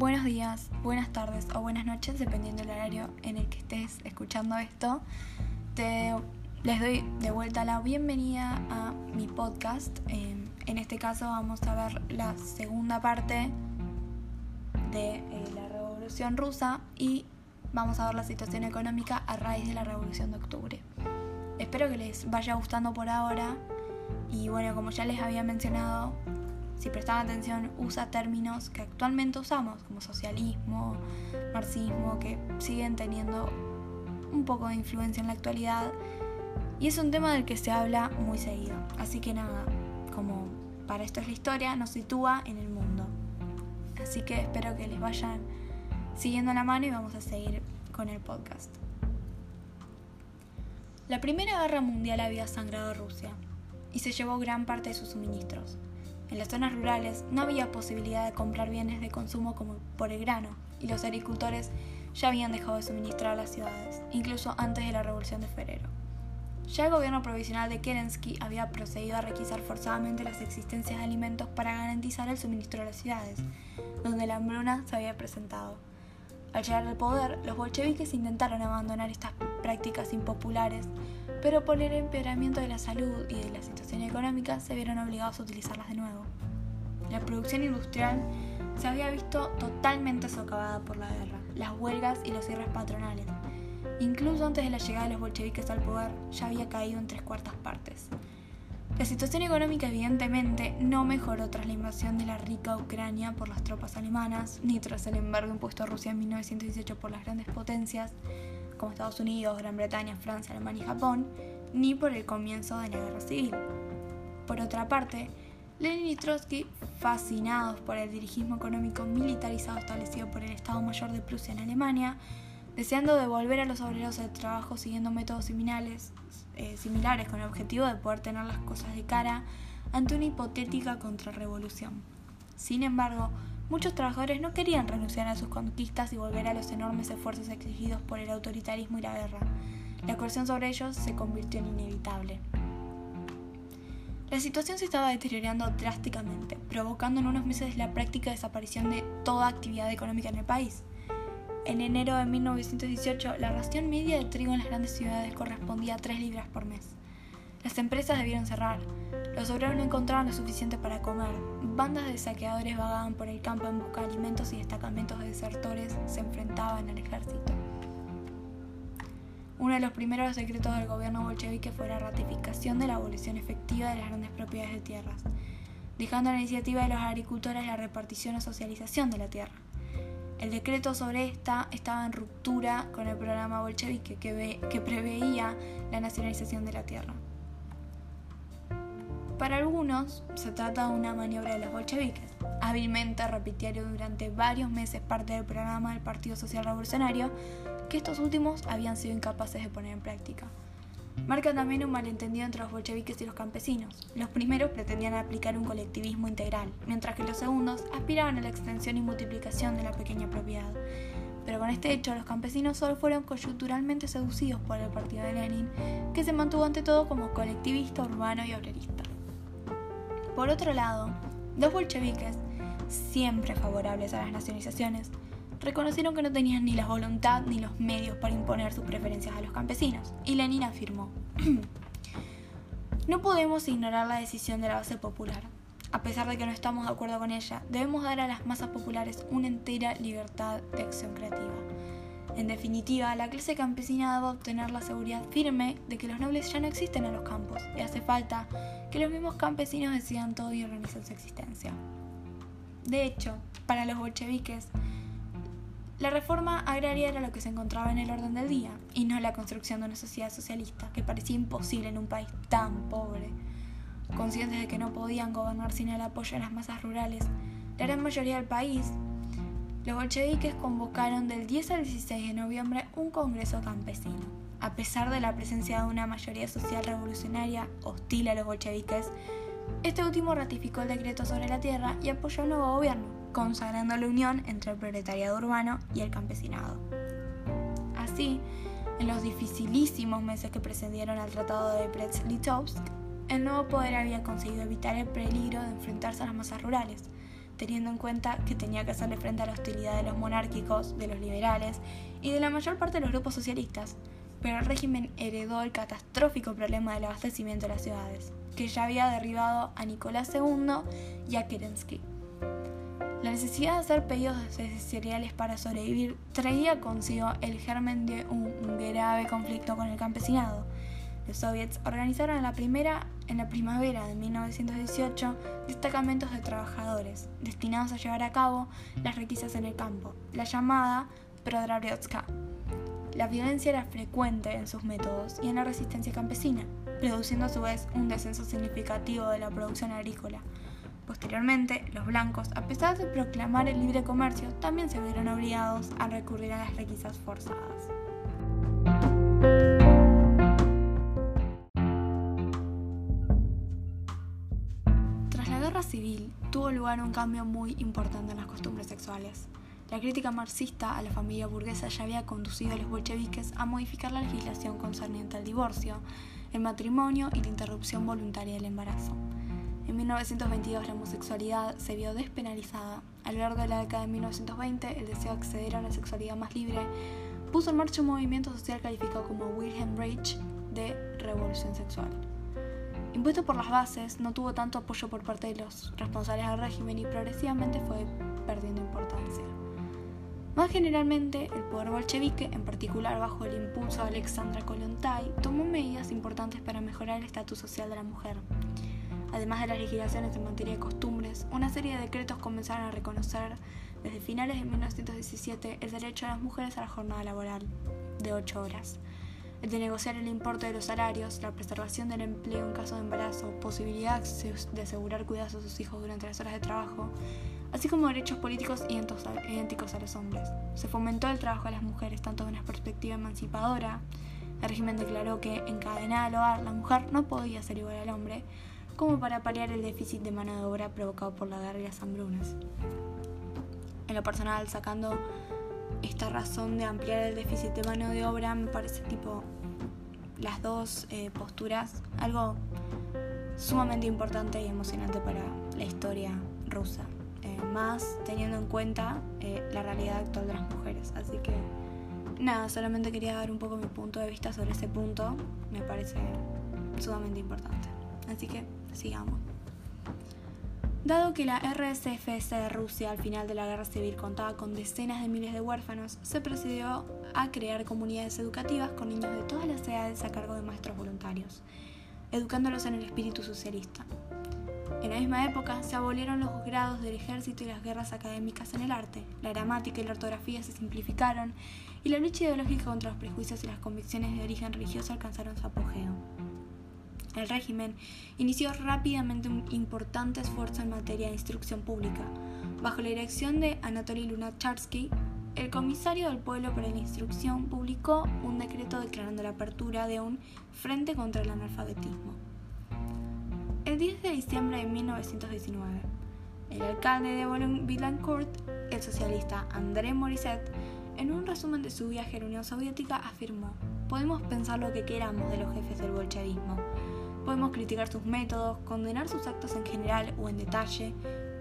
buenos días, buenas tardes o buenas noches, dependiendo del horario en el que estés escuchando esto. Te, les doy de vuelta la bienvenida a mi podcast. Eh, en este caso vamos a ver la segunda parte de eh, la Revolución Rusa y vamos a ver la situación económica a raíz de la Revolución de Octubre. Espero que les vaya gustando por ahora y bueno, como ya les había mencionado, si prestan atención, usa términos que actualmente usamos, como socialismo, marxismo, que siguen teniendo un poco de influencia en la actualidad. Y es un tema del que se habla muy seguido. Así que nada, como para esto es la historia, nos sitúa en el mundo. Así que espero que les vayan siguiendo la mano y vamos a seguir con el podcast. La Primera Guerra Mundial había sangrado Rusia y se llevó gran parte de sus suministros. En las zonas rurales no había posibilidad de comprar bienes de consumo como por el grano, y los agricultores ya habían dejado de suministrar a las ciudades, incluso antes de la Revolución de Febrero. Ya el gobierno provisional de Kerensky había procedido a requisar forzadamente las existencias de alimentos para garantizar el suministro a las ciudades, donde la hambruna se había presentado. Al llegar al poder, los bolcheviques intentaron abandonar estas prácticas impopulares, pero por el empeoramiento de la salud y de la situación económica se vieron obligados a utilizarlas de nuevo. La producción industrial se había visto totalmente socavada por la guerra, las huelgas y los cierres patronales. Incluso antes de la llegada de los bolcheviques al poder, ya había caído en tres cuartas partes. La situación económica evidentemente no mejoró tras la invasión de la rica Ucrania por las tropas alemanas, ni tras el embargo impuesto a Rusia en 1918 por las grandes potencias, como Estados Unidos, Gran Bretaña, Francia, Alemania y Japón, ni por el comienzo de la guerra civil. Por otra parte, Lenin y Trotsky, fascinados por el dirigismo económico militarizado establecido por el Estado Mayor de Prusia en Alemania, deseando devolver a los obreros el trabajo siguiendo métodos similares, eh, similares con el objetivo de poder tener las cosas de cara ante una hipotética contrarrevolución. Sin embargo, Muchos trabajadores no querían renunciar a sus conquistas y volver a los enormes esfuerzos exigidos por el autoritarismo y la guerra. La coerción sobre ellos se convirtió en inevitable. La situación se estaba deteriorando drásticamente, provocando en unos meses la práctica desaparición de toda actividad económica en el país. En enero de 1918, la ración media de trigo en las grandes ciudades correspondía a 3 libras por mes. Las empresas debieron cerrar, los obreros no encontraban lo suficiente para comer. Bandas de saqueadores vagaban por el campo en busca de alimentos y destacamentos de desertores se enfrentaban al ejército. Uno de los primeros decretos del gobierno bolchevique fue la ratificación de la abolición efectiva de las grandes propiedades de tierras, dejando a la iniciativa de los agricultores la repartición o socialización de la tierra. El decreto sobre esta estaba en ruptura con el programa bolchevique que, que preveía la nacionalización de la tierra. Para algunos, se trata de una maniobra de los bolcheviques. Hábilmente repitieron durante varios meses parte del programa del Partido Social Revolucionario que estos últimos habían sido incapaces de poner en práctica. Marca también un malentendido entre los bolcheviques y los campesinos. Los primeros pretendían aplicar un colectivismo integral, mientras que los segundos aspiraban a la extensión y multiplicación de la pequeña propiedad. Pero con este hecho, los campesinos solo fueron coyunturalmente seducidos por el partido de Lenin, que se mantuvo ante todo como colectivista, urbano y obrerista. Por otro lado, los bolcheviques, siempre favorables a las nacionalizaciones, reconocieron que no tenían ni la voluntad ni los medios para imponer sus preferencias a los campesinos, y Lenin afirmó, no podemos ignorar la decisión de la base popular. A pesar de que no estamos de acuerdo con ella, debemos dar a las masas populares una entera libertad de acción creativa. En definitiva, la clase campesina debe obtener la seguridad firme de que los nobles ya no existen en los campos y hace falta que los mismos campesinos decidan todo y organicen su existencia. De hecho, para los bolcheviques, la reforma agraria era lo que se encontraba en el orden del día y no la construcción de una sociedad socialista que parecía imposible en un país tan pobre. Conscientes de que no podían gobernar sin el apoyo de las masas rurales, la gran mayoría del país los bolcheviques convocaron del 10 al 16 de noviembre un congreso campesino. A pesar de la presencia de una mayoría social revolucionaria hostil a los bolcheviques, este último ratificó el decreto sobre la tierra y apoyó el nuevo gobierno, consagrando la unión entre el proletariado urbano y el campesinado. Así, en los dificilísimos meses que precedieron al Tratado de Brest-Litovsk, el nuevo poder había conseguido evitar el peligro de enfrentarse a las masas rurales, teniendo en cuenta que tenía que hacerle frente a la hostilidad de los monárquicos, de los liberales y de la mayor parte de los grupos socialistas, pero el régimen heredó el catastrófico problema del abastecimiento de las ciudades, que ya había derribado a Nicolás II y a Kerensky. La necesidad de hacer pedidos de cereales para sobrevivir traía consigo el germen de un grave conflicto con el campesinado. Los soviets organizaron en la, primera, en la primavera de 1918 destacamentos de trabajadores destinados a llevar a cabo las requisas en el campo, la llamada Prodrabiotska. La violencia era frecuente en sus métodos y en la resistencia campesina, produciendo a su vez un descenso significativo de la producción agrícola. Posteriormente, los blancos, a pesar de proclamar el libre comercio, también se vieron obligados a recurrir a las requisas forzadas. Civil, tuvo lugar un cambio muy importante en las costumbres sexuales. La crítica marxista a la familia burguesa ya había conducido a los bolcheviques a modificar la legislación concerniente al divorcio, el matrimonio y la interrupción voluntaria del embarazo. En 1922 la homosexualidad se vio despenalizada. A lo largo de la década de 1920 el deseo de acceder a una sexualidad más libre puso en marcha un movimiento social calificado como Wilhelm Reich de revolución sexual. Impuesto por las bases, no tuvo tanto apoyo por parte de los responsables del régimen y progresivamente fue perdiendo importancia. Más generalmente, el poder bolchevique, en particular bajo el impulso de Alexandra Kollontai, tomó medidas importantes para mejorar el estatus social de la mujer. Además de las legislaciones en materia de costumbres, una serie de decretos comenzaron a reconocer desde finales de 1917 el derecho de las mujeres a la jornada laboral de 8 horas, el de negociar el importe de los salarios, la preservación del empleo en caso de embarazo, posibilidad de asegurar cuidados a sus hijos durante las horas de trabajo, así como derechos políticos idénticos a los hombres. Se fomentó el trabajo de las mujeres tanto de una perspectiva emancipadora, el régimen declaró que encadenada al hogar la mujer no podía ser igual al hombre, como para paliar el déficit de mano de obra provocado por la guerra y las hambrunas. En lo personal, sacando esta razón de ampliar el déficit de mano de obra, me parece tipo las dos eh, posturas algo sumamente importante y emocionante para la historia rusa más teniendo en cuenta eh, la realidad actual de las mujeres. Así que nada, solamente quería dar un poco mi punto de vista sobre ese punto, me parece sumamente importante. Así que sigamos. Dado que la RSFS de Rusia al final de la guerra civil contaba con decenas de miles de huérfanos, se procedió a crear comunidades educativas con niños de todas las edades a cargo de maestros voluntarios, educándolos en el espíritu socialista. En la misma época se abolieron los grados del ejército y las guerras académicas en el arte, la gramática y la ortografía se simplificaron y la lucha ideológica contra los prejuicios y las convicciones de origen religioso alcanzaron su apogeo. El régimen inició rápidamente un importante esfuerzo en materia de instrucción pública. Bajo la dirección de Anatoly Lunacharsky, el comisario del pueblo para la instrucción publicó un decreto declarando la apertura de un Frente contra el Analfabetismo. El 10 de diciembre de 1919, el alcalde de Boulogne-Billancourt, el socialista André Morisset, en un resumen de su viaje a la Unión Soviética afirmó, podemos pensar lo que queramos de los jefes del bolchevismo, podemos criticar sus métodos, condenar sus actos en general o en detalle,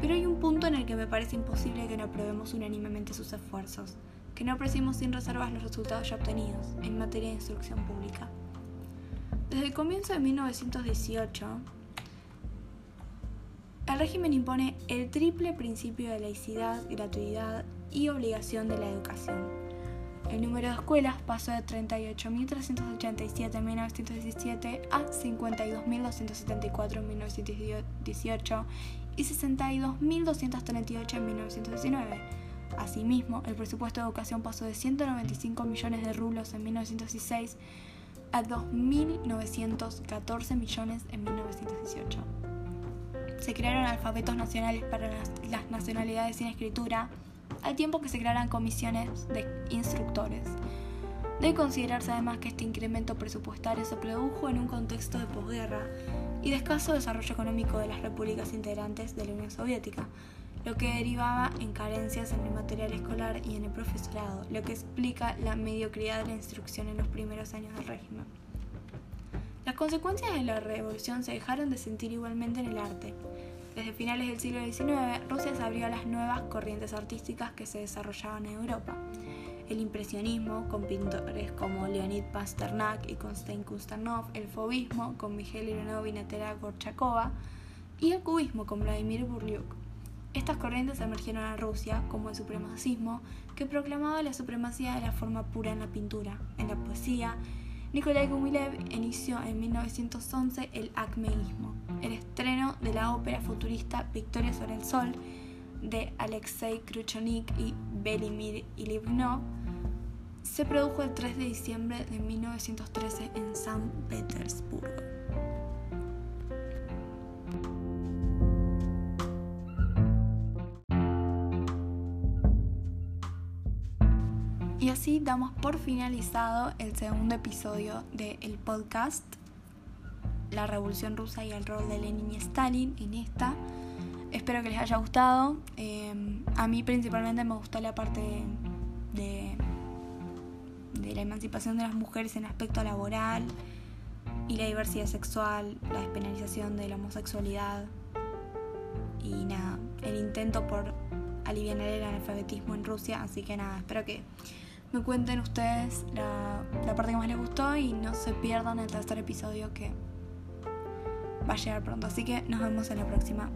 pero hay un punto en el que me parece imposible que no aprobemos unánimemente sus esfuerzos, que no apreciemos sin reservas los resultados ya obtenidos en materia de instrucción pública. Desde el comienzo de 1918, el régimen impone el triple principio de laicidad, gratuidad y obligación de la educación. El número de escuelas pasó de 38.387 en 1917 a 52.274 en 1918 y 62.238 en 1919. Asimismo, el presupuesto de educación pasó de 195 millones de rublos en 1916 a 2.914 millones en 1918 se crearon alfabetos nacionales para las, nacionalidades sin escritura, al tiempo que se crearan comisiones de instructores. Debe considerarse además que este incremento presupuestario se produjo en un contexto de posguerra y de escaso desarrollo económico de las repúblicas integrantes de la Unión Soviética, lo que derivaba en carencias en el material escolar y en el profesorado, lo que explica la mediocridad de la instrucción en los primeros años del régimen. Las consecuencias de la revolución se dejaron de sentir igualmente en el arte. Desde finales del siglo XIX, Rusia se abrió a las nuevas corrientes artísticas que se desarrollaban en Europa. El impresionismo, con pintores como Leonid Pasternak y Konstantin Kustanov, el fobismo, con Miguel Ivanov y Gorchakova, y el cubismo, con Vladimir Burliuk. Estas corrientes emergieron en Rusia como el supremacismo, que proclamaba la supremacía de la forma pura en la pintura, en la poesía, Nikolai Gumilev inició en 1911 el acmeísmo, el estreno de la ópera futurista Victoria sobre el Sol de Alexei Kruchonik y Belimir Ilivinov se produjo el 3 de diciembre de 1913 en San Petersburgo. Y así damos por finalizado el segundo episodio del podcast La Revolución Rusa y el rol de Lenin y Stalin en esta. Espero que les haya gustado. Em, a mí principalmente me gustó la parte de, la emancipación de las mujeres en aspecto laboral y la diversidad sexual, la despenalización de la homosexualidad y nada, el intento por aliviar el analfabetismo en Rusia. Así que nada, espero que me cuenten ustedes la parte que más les gustó y no se pierdan el tercer episodio que va a llegar pronto. Así que nos vemos en la próxima.